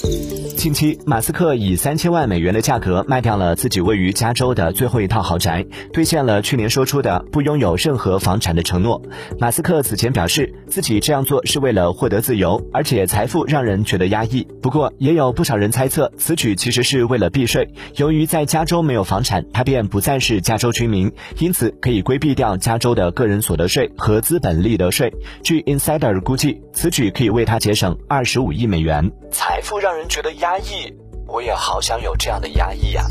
近期，马斯克以三千万美元的价格卖掉了自己位于加州的最后一套豪宅，兑现了去年说出的不拥有任何房产的承诺。马斯克此前表示，自己这样做是为了获得自由，而且财富让人觉得压抑。不过，也有不少人猜测，此举其实是为了避税。由于在加州没有房产，他便不再是加州居民，因此可以规避掉加州的个人所得税和资本利得税。据 Insider 估计，此举可以为他节省二十五亿美元。财富让让人觉得压抑，我也好想有这样的压抑呀。